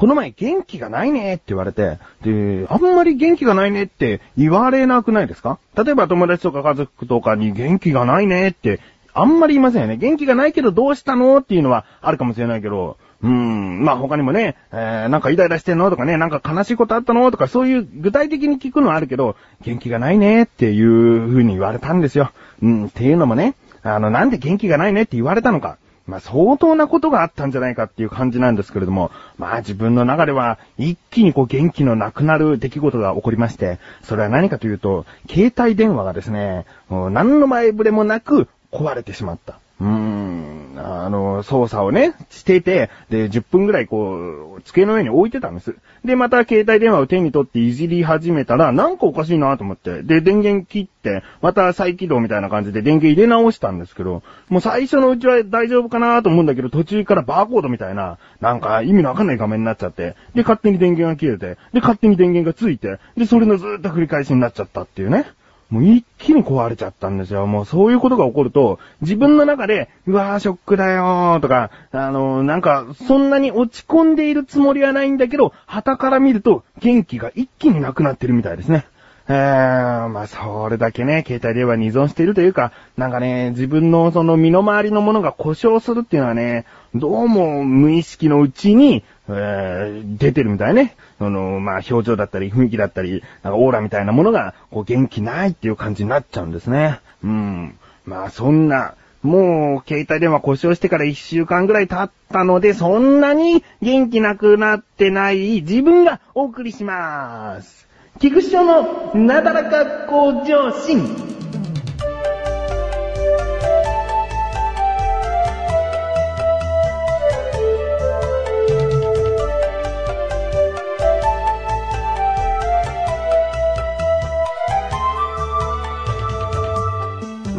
この前元気がないねって言われて、で、あんまり元気がないねって言われなくないですか？例えば友達とか家族とかに元気がないねってあんまり言いませんよね。元気がないけどどうしたのっていうのはあるかもしれないけど、うーん、まあ他にもね、えー、なんかイライラしてんのとかね、なんか悲しいことあったのとかそういう具体的に聞くのはあるけど、元気がないねっていう風に言われたんですよ。うん、っていうのもね、あの、なんで元気がないねって言われたのか。まあ相当なことがあったんじゃないかっていう感じなんですけれども、まあ自分の中では一気にこう元気のなくなる出来事が起こりまして、それは何かというと、携帯電話がですね、何の前触れもなく壊れてしまった。うーん、あの、操作をね、してて、で、10分ぐらいこう、机の上に置いてたんです。で、また携帯電話を手に取っていじり始めたら、なんかおかしいなと思って、で、電源切って、また再起動みたいな感じで電源入れ直したんですけど、もう最初のうちは大丈夫かなと思うんだけど、途中からバーコードみたいな、なんか意味のわかんない画面になっちゃって、で、勝手に電源が切れて、で、勝手に電源がついて、で、それのずっと繰り返しになっちゃったっていうね。もう一気に壊れちゃったんですよ。もうそういうことが起こると、自分の中で、うわーショックだよーとか、あのー、なんか、そんなに落ち込んでいるつもりはないんだけど、旗から見ると元気が一気になくなってるみたいですね。えー、まあ、それだけね、携帯電話に依存しているというか、なんかね、自分のその身の回りのものが故障するっていうのはね、どうも無意識のうちに、えー、出てるみたいね。その、まあ、表情だったり、雰囲気だったり、なんかオーラみたいなものが、こう、元気ないっていう感じになっちゃうんですね。うん。まあ、そんな、もう、携帯電話故障してから一週間ぐらい経ったので、そんなに元気なくなってない自分がお送りします。菊師匠のなだらか向上心。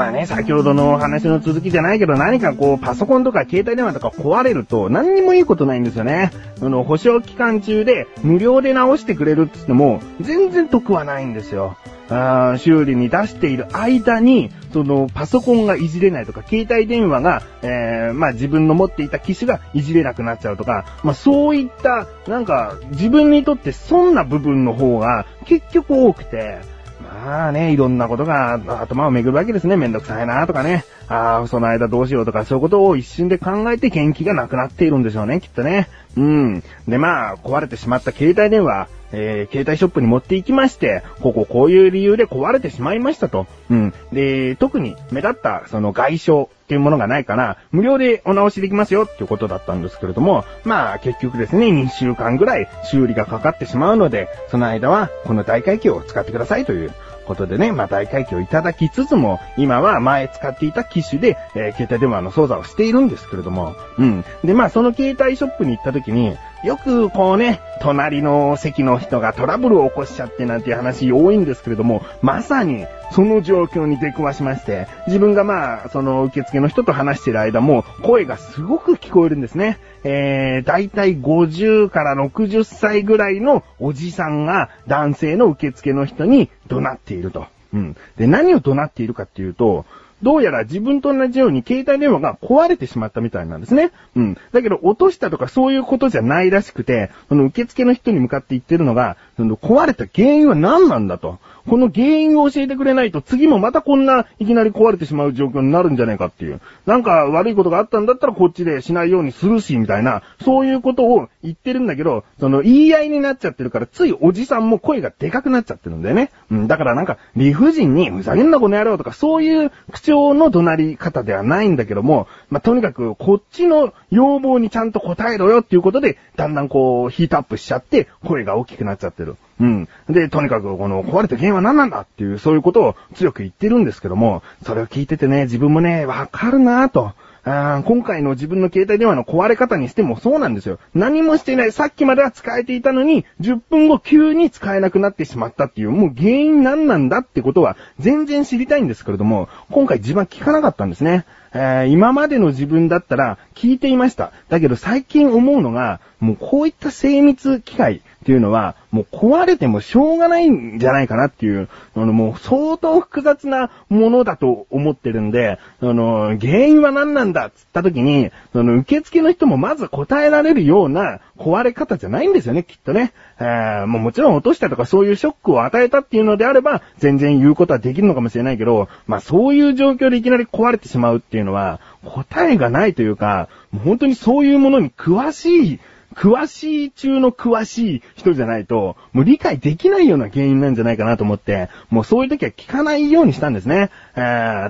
まあね、先ほどの話の続きじゃないけど、何かこう、パソコンとか携帯電話とか壊れると、何にもいいことないんですよね。あの、保証期間中で無料で直してくれるって言っても、全然得はないんですよ。あ修理に出している間に、その、パソコンがいじれないとか、携帯電話が、えー、まあ自分の持っていた機種がいじれなくなっちゃうとか、まあそういった、なんか、自分にとって損な部分の方が結局多くて、まあね、いろんなことが頭を巡るわけですね。めんどくさいなとかね。ああ、その間どうしようとか、そういうことを一瞬で考えて元気がなくなっているんでしょうね、きっとね。うん。で、まあ、壊れてしまった携帯電話、えー、携帯ショップに持って行きまして、こここういう理由で壊れてしまいましたと。うん。で、特に目立ったその外傷っていうものがないから、無料でお直しできますよっていうことだったんですけれども、まあ結局ですね、2週間ぐらい修理がかかってしまうので、その間はこの大会機を使ってくださいということでね、まあ大会機をいただきつつも、今は前使っていた機種で、えー、携帯電話の操作をしているんですけれども、うん。で、まあその携帯ショップに行った時に、よくこうね、隣の席の人がトラブルを起こしちゃってなんていう話多いんですけれども、まさにその状況に出くわしまして、自分がまあ、その受付の人と話してる間も、声がすごく聞こえるんですね。えー、だいたい50から60歳ぐらいのおじさんが男性の受付の人に怒鳴っていると。うん。で、何を怒鳴っているかっていうと、どうやら自分と同じように携帯電話が壊れてしまったみたいなんですね。うん。だけど落としたとかそういうことじゃないらしくて、その受付の人に向かって言ってるのが、その壊れた原因は何なんだと。この原因を教えてくれないと次もまたこんないきなり壊れてしまう状況になるんじゃないかっていう。なんか悪いことがあったんだったらこっちでしないようにするし、みたいな、そういうことを言ってるんだけど、その言い合いになっちゃってるから、ついおじさんも声がでかくなっちゃってるんだよね。うん、だからなんか理不尽にふざけんなこの野郎とかそういう口調の怒鳴り方ではないんだけども、まあ、とにかくこっちの要望にちゃんと答えろよっていうことで、だんだんこうヒートアップしちゃって声が大きくなっちゃってる。うん。で、とにかくこの壊れた原因は何なんだっていう、そういうことを強く言ってるんですけども、それを聞いててね、自分もね、わかるなぁと。あ今回の自分の携帯電話の壊れ方にしてもそうなんですよ。何もしていない。さっきまでは使えていたのに、10分後急に使えなくなってしまったっていう、もう原因何なんだってことは全然知りたいんですけれども、今回自分は聞かなかったんですね。えー、今までの自分だったら聞いていました。だけど最近思うのが、もうこういった精密機械、っていうのは、もう壊れてもしょうがないんじゃないかなっていう、あの、もう相当複雑なものだと思ってるんで、あの、原因は何なんだっつった時に、その、受付の人もまず答えられるような壊れ方じゃないんですよね、きっとね。えー、もうもちろん落としたとかそういうショックを与えたっていうのであれば、全然言うことはできるのかもしれないけど、まあそういう状況でいきなり壊れてしまうっていうのは、答えがないというか、もう本当にそういうものに詳しい詳しい中の詳しい人じゃないと、もう理解できないような原因なんじゃないかなと思って、もうそういう時は聞かないようにしたんですね。え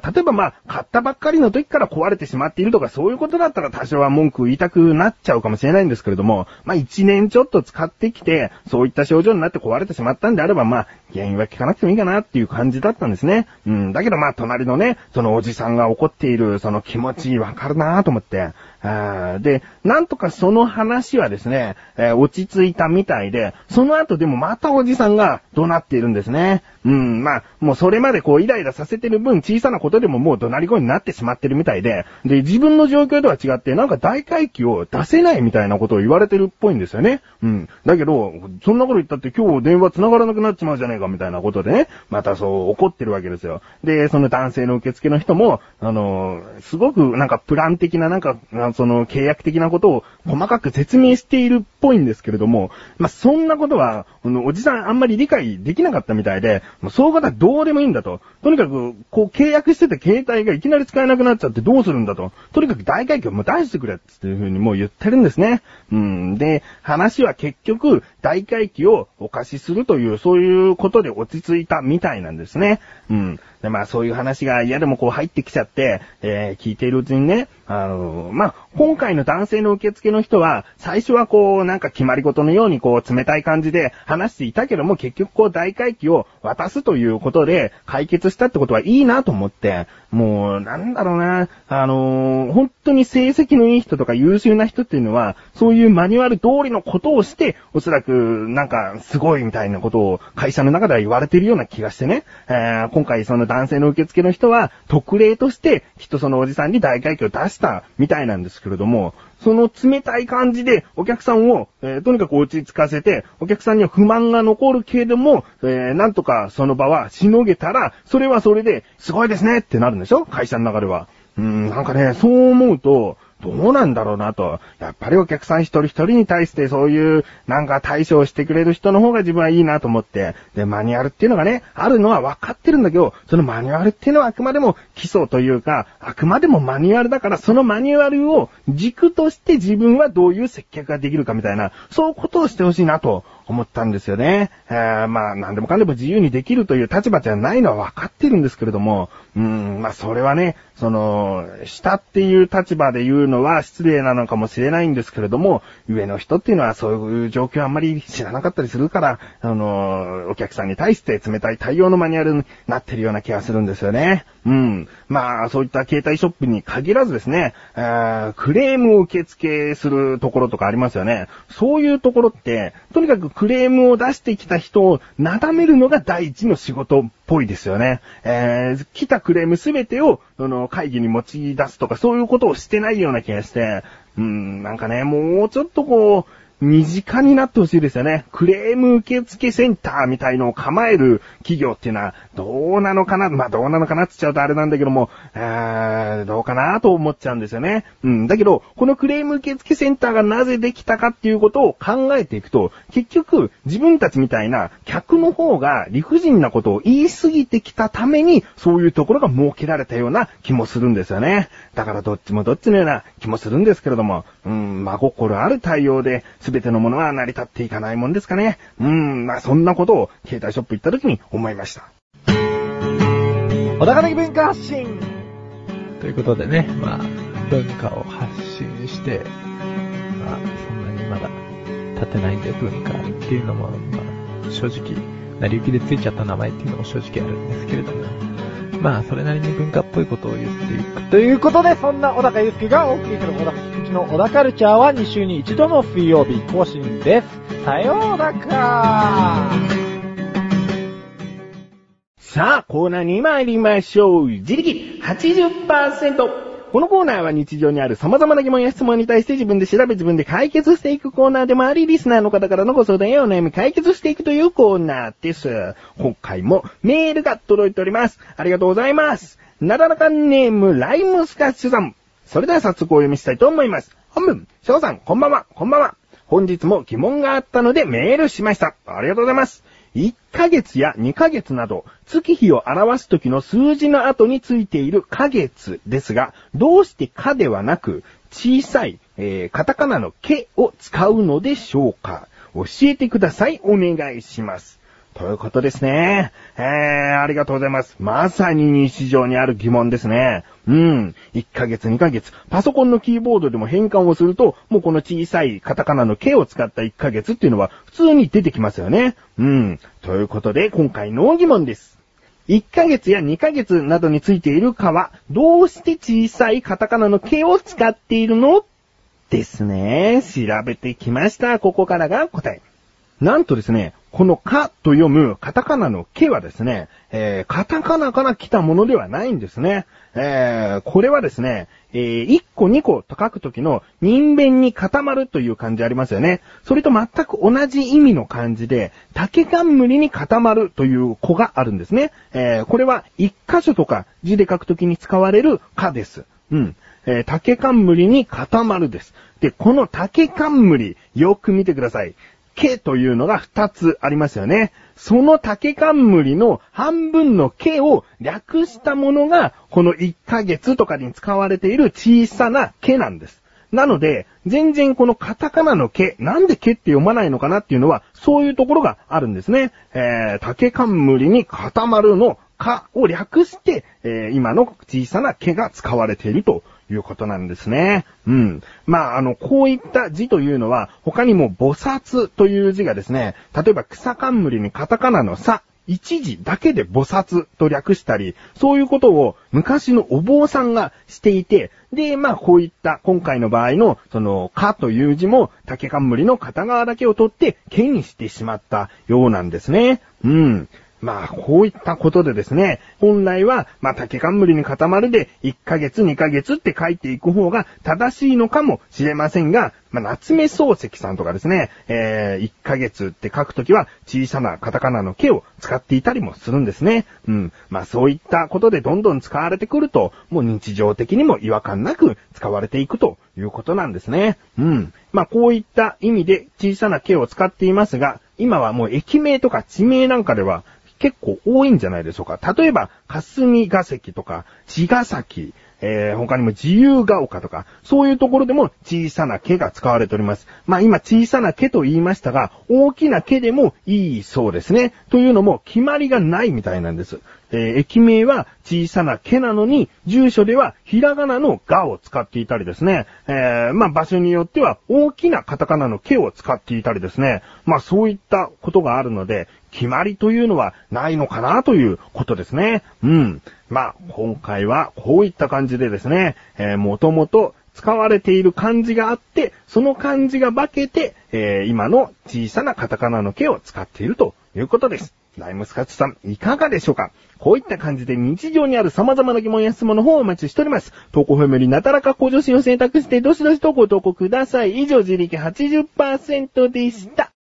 ー、例えばまあ、買ったばっかりの時から壊れてしまっているとかそういうことだったら多少は文句言いたくなっちゃうかもしれないんですけれども、まあ一年ちょっと使ってきて、そういった症状になって壊れてしまったんであれば、まあ、原因は聞かなくてもいいかなっていう感じだったんですね。うん、だけどまあ、隣のね、そのおじさんが怒っている、その気持ちわかるなと思って、で、なんとかその話はですね、えー、落ち着いたみたいで、その後でもまたおじさんが怒鳴っているんですね。うん、まあ、もうそれまでこうイライラさせてる分小さなことでももう怒鳴り声になってしまってるみたいで、で、自分の状況とは違って、なんか大回帰を出せないみたいなことを言われてるっぽいんですよね。うん。だけど、そんなこと言ったって今日電話繋がらなくなっちまうじゃねえかみたいなことでね、またそう怒ってるわけですよ。で、その男性の受付の人も、あの、すごくなんかプラン的ななんか、その契約的なことを細かく説明しているっぽいんですけれども、まあ、そんなことは、おじさんあんまり理解できなかったみたいで、もうそういう方はどうでもいいんだと。とにかく、こう契約してた携帯がいきなり使えなくなっちゃってどうするんだと。とにかく大会をもう出してくれっていうふうにもう言ってるんですね。うん。で、話は結局、大会期をお貸しするという、そういうことで落ち着いたみたいなんですね。うん。で、まあそういう話が嫌でもこう入ってきちゃって、えー、聞いているうちにね、あのー、まあ、今回の男性の受付の人は、最初はこう、なんか決まり事のようにこう、冷たい感じで話していたけども、結局こう、大会期を渡すということで、解決したってことはいいなと思って、もう、なんだろうな、あのー、本当に成績のいい人とか優秀な人っていうのは、そういうマニュアル通りのことをして、おそらく、なんか、すごいみたいなことを会社の中では言われてるような気がしてね、えー、今回その男性の受付の人は、特例として、きっとそのおじさんに大会計を出したみたいなんですけれども、その冷たい感じでお客さんを、えー、とにかく落ち着かせて、お客さんには不満が残るけれども、えー、なんとかその場はしのげたら、それはそれで、すごいですねってなるんでしょ？会社の中では。うん、なんかね、そう思うと、どうなんだろうなと。やっぱりお客さん一人一人に対してそういうなんか対処をしてくれる人の方が自分はいいなと思って。で、マニュアルっていうのがね、あるのは分かってるんだけど、そのマニュアルっていうのはあくまでも基礎というか、あくまでもマニュアルだから、そのマニュアルを軸として自分はどういう接客ができるかみたいな、そういうことをしてほしいなと思ったんですよね。えー、まあ、なんでもかんでも自由にできるという立場じゃないのは分かってるんですけれども、うん、まあ、それはね、その、下っていう立場で言うのは失礼なのかもしれないんですけれども、上の人っていうのはそういう状況あんまり知らなかったりするから、あの、お客さんに対して冷たい対応のマニュアルになってるような気がするんですよね。うん。まあ、そういった携帯ショップに限らずですね、クレームを受付するところとかありますよね。そういうところって、とにかくクレームを出してきた人をなだめるのが第一の仕事っぽいですよね。えー、来たクレームすべてを、その、会議に持ち出すとか、そういうことをしてないような気がして、うん、なんかね、もうちょっとこう、身近になってほしいですよね。クレーム受付センターみたいのを構える企業っていうのは、どうなのかな？まあ、どうなのかなって言っちゃうとあれなんだけども、えー、どうかなと思っちゃうんですよね。うん。だけど、このクレーム受付センターがなぜできたかっていうことを考えていくと、結局、自分たちみたいな客の方が理不尽なことを言い過ぎてきたために、そういうところが設けられたような気もするんですよね。だからどっちもどっちのような気もするんですけれども、うん、真心ある対応で、すべてのものは成り立っていかないもんですかね。うん、まあそんなことを携帯ショップ行った時に思いました。小高的文化発信ということでね、まあ、文化を発信して、まあ、そんなにまだ立てないんで文化っていうのも、まあ、正直、成り行きでついちゃった名前っていうのも正直あるんですけれども、まあ、それなりに文化っぽいことを言っていく。ということで、そんな小高祐介がお送りする小の小高カルチャーは2週に1度の水曜日更新です。さようならさあ、コーナーに参りましょう。自力80%。このコーナーは日常にある様々な疑問や質問に対して自分で調べ自分で解決していくコーナーでもあり、リスナーの方からのご相談やお悩み解決していくというコーナーです。今回もメールが届いております。ありがとうございます。なだらかネーム、ライムスカッシュさん。それでは早速お読みしたいと思います。本文、翔さん、こんばんは、こんばんは。本日も疑問があったのでメールしました。ありがとうございます。1ヶ月や2ヶ月など、月日を表す時の数字の後についているヶ月ですが、どうしてかではなく、小さい、えー、カタカナのけを使うのでしょうか教えてください。お願いします。ということですね。えー、ありがとうございます。まさに日常にある疑問ですね。うん。1ヶ月、2ヶ月。パソコンのキーボードでも変換をすると、もうこの小さいカタカナの K を使った1ヶ月っていうのは普通に出てきますよね。うん。ということで、今回の疑問です。1ヶ月や2ヶ月などについているかは、どうして小さいカタカナの K を使っているの？ですね。調べてきました。ここからが答え。なんとですね、このかと読むカタカナのけはですね、えー、カタカナから来たものではないんですね。えー、これはですね、えー、1個2個と書くときの人弁に固まるという漢字ありますよね。それと全く同じ意味の漢字で、竹冠に固まるという子があるんですね。えー、これは1箇所とか字で書くときに使われるかです。うん。えー、竹冠に固まるです。で、この竹冠、よく見てください。毛というのが2つありますよね。その竹冠の半分の毛を略したものが、この1ヶ月とかに使われている小さな毛なんです。なので、全然このカタカナの毛、なんで毛って読まないのかなっていうのは、そういうところがあるんですね。えー、竹冠に固まるの、かを略して、えー、今の小さな毛が使われているということなんですね。うん。まあ、あの、こういった字というのは、他にも菩薩という字がですね、例えば草冠にカタカナのさ、一字だけで菩薩と略したり、そういうことを昔のお坊さんがしていて、で、まあ、こういった今回の場合の、その、かという字も竹冠の片側だけを取って、毛にしてしまったようなんですね。うん。まあ、こういったことでですね、本来は、まあ、竹冠に固まるで、1ヶ月、2ヶ月って書いていく方が正しいのかもしれませんが、まあ、夏目漱石さんとかですね、えー、1ヶ月って書くときは、小さなカタカナの毛を使っていたりもするんですね。うん。まあ、そういったことでどんどん使われてくると、もう日常的にも違和感なく使われていくということなんですね。うん。まあ、こういった意味で小さな毛を使っていますが、今はもう駅名とか地名なんかでは、結構多いんじゃないでしょうか。例えば、霞が関とか、茅ヶ崎、えー、他にも自由が丘とか、そういうところでも小さな毛が使われております。まあ今小さな毛と言いましたが、大きな毛でもいいそうですね。というのも決まりがないみたいなんです。えー、駅名は小さな毛なのに、住所ではひらがなのがを使っていたりですね。えー、まあ場所によっては大きなカタカナの毛を使っていたりですね。まあそういったことがあるので、決まりというのはないのかなということですね。うん。まあ、今回はこういった感じでですね、えー、もともと使われている漢字があって、その漢字が化けて、えー、今の小さなカタカナの毛を使っているということです。ライムスカッチさん、いかがでしょうか？こういった感じで日常にある様々な疑問や質問の方をお待ちしております。投稿フェムよりなたらか向上心を選択して、どしどしとご投稿ください。以上、自力80%でした。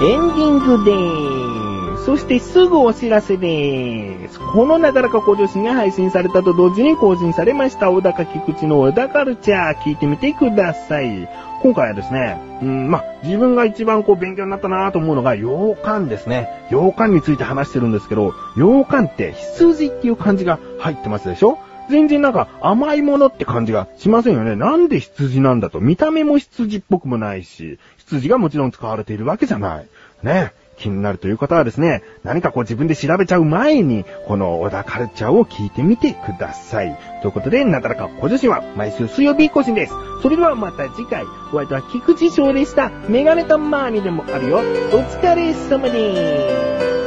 エンディングでーす。そしてすぐお知らせでーす。このなだらか向上心が配信されたと同時に更新されました小高菊池の小高カルチャー聞いてみてください。今回はですね、うん、まあ、自分が一番こう勉強になったなと思うのが洋館ですね。洋館について話してるんですけど、洋館って羊っていう漢字が入ってますでしょ？全然なんか甘いものって感じがしませんよね。なんで羊なんだと。見た目も羊っぽくもないし、羊がもちろん使われているわけじゃない。ね。気になるという方はですね、何かこう自分で調べちゃう前に、この小田カルチャーを聞いてみてください。ということで、なだらか小女子は毎週水曜日更新です。それではまた次回、お相手は菊池翔でした。メガネタマーニでもあるよ。お疲れ様です。